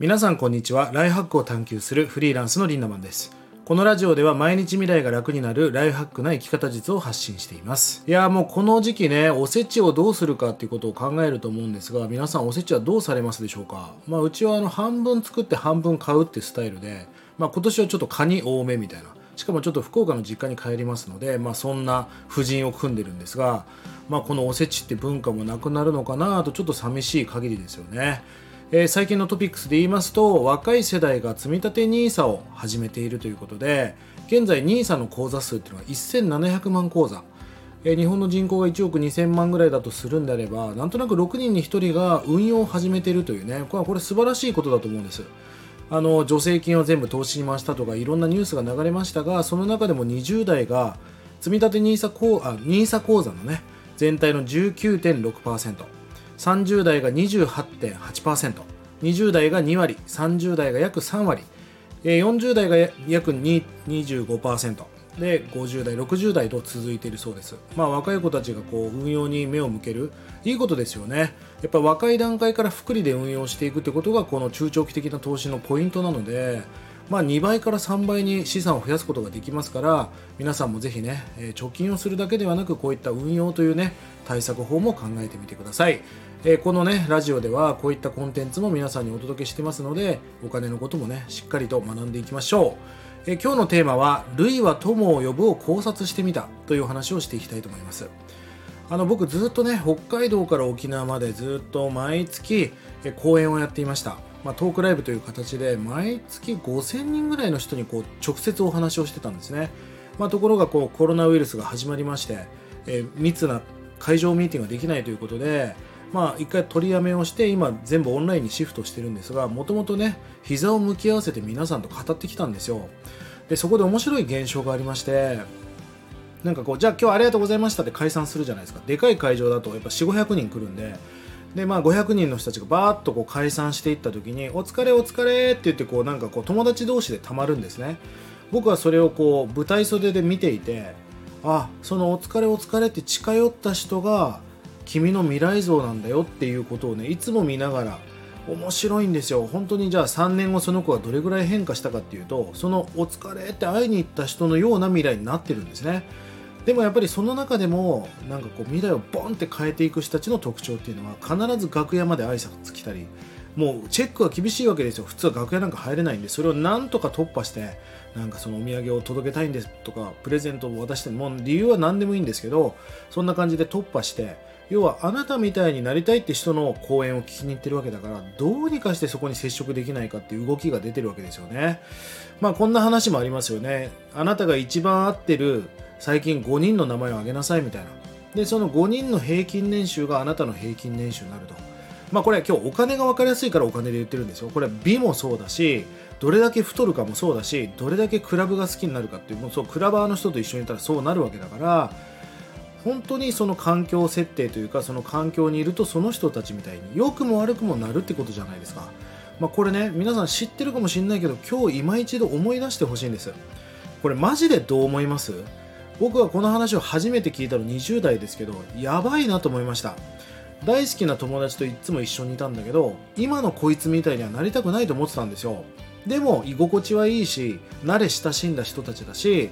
皆さんこんにちは。ライフハックを探求するフリーランスのリンダマンです。このラジオでは毎日未来が楽になるライフハックな生き方術を発信しています。いやもうこの時期ねおせちをどうするかっていうことを考えると思うんですが皆さんおせちはどうされますでしょうか？まあうちはあの半分作って半分買うってスタイルでまあ今年はちょっとカニ多めみたいな。しかもちょっと福岡の実家に帰りますので、まあ、そんな婦人を組んでるんですが、まあ、このおせちって文化もなくなるのかなとちょっと寂しい限りですよね。えー、最近のトピックスで言いますと若い世代が積立 NISA を始めているということで現在 NISA の口座数っていうのは1700万口座、日本の人口が1億2000万ぐらいだとするんであればなんとなく6人に1人が運用を始めているというねこれはこれ素晴らしいことだと思うんです。あの助成金を全部投資に回したとかいろんなニュースが流れましたがその中でも20代が積立 NISA 口あ NISA 口座のね全体の19.6%、30代が 28.8%20 代が2割30代が約3割40代が約25%で50代60代と続いているそうです。まあ若い子たちがこう運用に目を向ける。いいことですよね。やっぱ若い段階から福利で運用していくってことがこの中長期的な投資のポイントなのでまあ、2倍から3倍に資産を増やすことができますから皆さんもぜひね、貯金をするだけではなくこういった運用というね対策法も考えてみてください、えー、このねラジオではこういったコンテンツも皆さんにお届けしてますのでお金のこともねしっかりと学んでいきましょう、えー、今日のテーマは「類は友を呼ぶ」を考察してみたという話をしていきたいと思います。あの僕ずっとね北海道から沖縄までずっと毎月講演をやっていました。まあ、トークライブという形で毎月5000人ぐらいの人にこう直接お話をしてたんですね、まあ、ところがこうコロナウイルスが始まりまして、えー、密な会場ミーティングができないということで、まあ、一回取りやめをして今全部オンラインにシフトしてるんですがもともとね膝を向き合わせて皆さんと語ってきたんですよ。でそこで面白い現象がありましてなんかこうじゃあ今日ありがとうございましたって解散するじゃないですか。でかい会場だとやっぱ4500人来るんででまあ500人の人たちがバーッとこう解散していった時に「お疲れお疲れ」って言ってこうなんかこう友達同士でたまるんですね。僕はそれをこう舞台袖で見ていてあそのお疲れお疲れって近寄った人が君の未来像なんだよっていうことをねいつも見ながら面白いんですよ。本当にじゃあ3年後その子がどれぐらい変化したかっていうとそのお疲れって会いに行った人のような未来になってるんですね。でもやっぱりその中でもなんかこう未来をボンって変えていく人たちの特徴っていうのは必ず楽屋まで挨拶来たりもうチェックが厳しいわけですよ。普通は楽屋なんか入れないんでそれをなんとか突破してなんかそのお土産を届けたいんですとかプレゼントを渡しても理由は何でもいいんですけどそんな感じで突破して要はあなたみたいになりたいって人の講演を聞きに行ってるわけだからどうにかしてそこに接触できないかっていう動きが出てるわけですよね。まあこんな話もありますよね。あなたが一番合ってる最近5人の名前を挙げなさいみたいな。でその5人の平均年収があなたの平均年収になると。まあこれ今日お金が分かりやすいからお金で言ってるんですよ。これ美もそうだしどれだけ太るかもそうだしどれだけクラブが好きになるかっていうもうそうクラバーの人と一緒にいたらそうなるわけだから本当にその環境設定というかその環境にいるとその人たちみたいに良くも悪くもなるってことじゃないですか、まあ、これね皆さん知ってるかもしれないけど今日今一度思い出してほしいんです。これマジでどう思います？僕はこの話を初めて聞いたの20代ですけどやばいなと思いました。大好きな友達といつも一緒にいたんだけど今のこいつみたいにはなりたくないと思ってたんですよ。でも居心地はいいし慣れ親しんだ人たちだし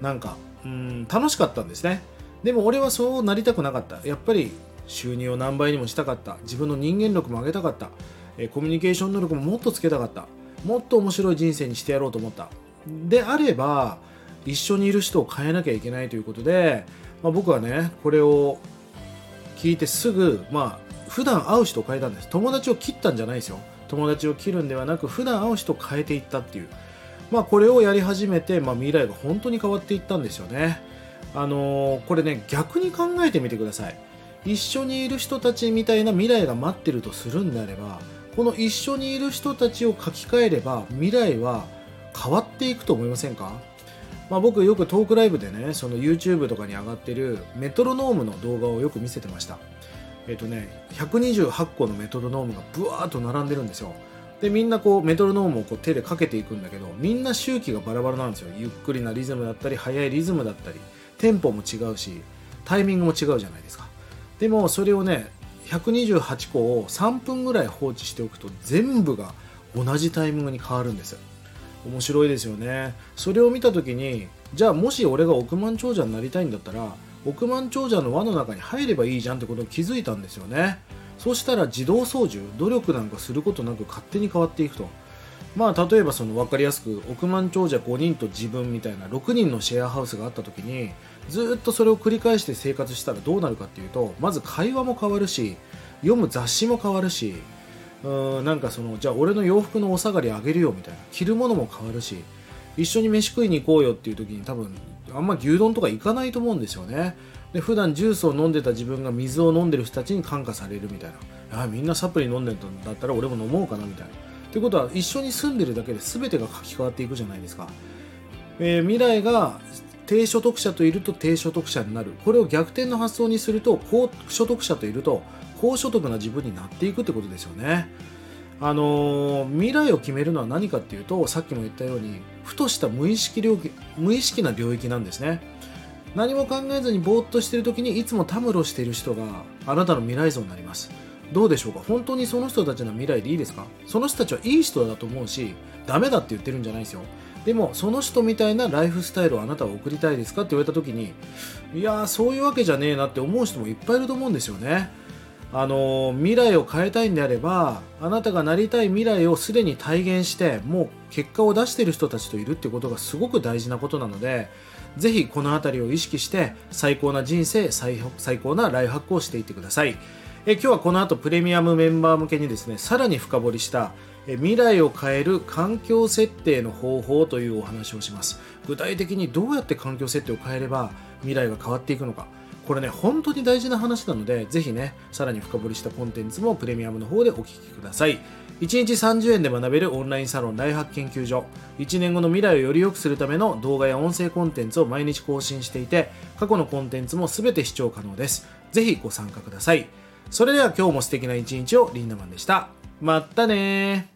なんかうん楽しかったんですね。でも俺はそうなりたくなかった。やっぱり収入を何倍にもしたかった。自分の人間力も上げたかった。コミュニケーション能力ももっとつけたかった。もっと面白い人生にしてやろうと思った。であれば一緒にいる人を変えなきゃいけないということで、まあ、僕はねこれを聞いてすぐまあ普段会う人を変えたんです。友達を切ったんじゃないですよ。友達を切るんではなく普段会う人を変えていったっていう。まあこれをやり始めて、まあ、未来が本当に変わっていったんですよね。あのー、これね逆に考えてみてください。一緒にいる人たちみたいな未来が待ってるとするんであればこの一緒にいる人たちを書き換えれば未来は変わっていくと思いませんか？まあ、僕よくトークライブでねその YouTube とかに上がってるメトロノームの動画をよく見せてました。えっ、とね128個のメトロノームがブワーッと並んでるんですよ。でみんなこうメトロノームをこう手でかけていくんだけどみんな周期がバラバラなんですよ。ゆっくりなリズムだったり速いリズムだったりテンポも違うしタイミングも違うじゃないですか。でもそれをね128個を3分ぐらい放置しておくと全部が同じタイミングに変わるんです。面白いですよね。それを見た時にじゃあもし俺が億万長者になりたいんだったら億万長者の輪の中に入ればいいじゃんってことを気づいたんですよね。そしたら自動操縦努力なんかすることなく勝手に変わっていくと。まあ例えばその分かりやすく億万長者5人と自分みたいな6人のシェアハウスがあった時にずっとそれを繰り返して生活したらどうなるかっていうとまず会話も変わるし読む雑誌も変わるしうんなんかそのじゃあ俺の洋服のお下がりあげるよみたいな。着るものも変わるし一緒に飯食いに行こうよっていう時に多分あんま牛丼とか行かないと思うんですよね。で普段ジュースを飲んでた自分が水を飲んでる人たちに感化されるみたいな。あみんなサプリ飲んでるんだったら俺も飲もうかなみたいな。ということは一緒に住んでるだけで全てが書き換わっていくじゃないですか、えー未来が低所得者といると低所得者になる。これを逆転の発想にすると高所得者といると高所得な自分になっていくってことですよね。あのー未来を決めるのは何かっていうとさっきも言ったようにふとした無意識領域無意識な領域なんですね。何も考えずにぼーっとしてる時にいつもたむろしている人があなたの未来像になります。どうでしょうか？本当にその人たちの未来でいいですか？その人たちはいい人だと思うしダメだって言ってるんじゃないですよ。でもその人みたいなライフスタイルをあなたは送りたいですかって言われた時にいやそういうわけじゃねえなって思う人もいっぱいいると思うんですよね。あの未来を変えたいんであればあなたがなりたい未来をすでに体現してもう結果を出している人たちといるってことがすごく大事なことなのでぜひこの辺りを意識して最高な人生最高なライフハックをしていってください。え今日はこの後プレミアムメンバー向けにですねさらに深掘りした未来を変える環境設定の方法というお話をします。具体的にどうやって環境設定を変えれば未来が変わっていくのか。これね本当に大事な話なのでぜひねさらに深掘りしたコンテンツもプレミアムの方でお聞きください。1日30円で学べるオンラインサロンライフハック研究所。1年後の未来をより良くするための動画や音声コンテンツを毎日更新していて過去のコンテンツも全て視聴可能です。ぜひご参加ください。それでは今日も素敵な一日をリンダマンでした。まったねー。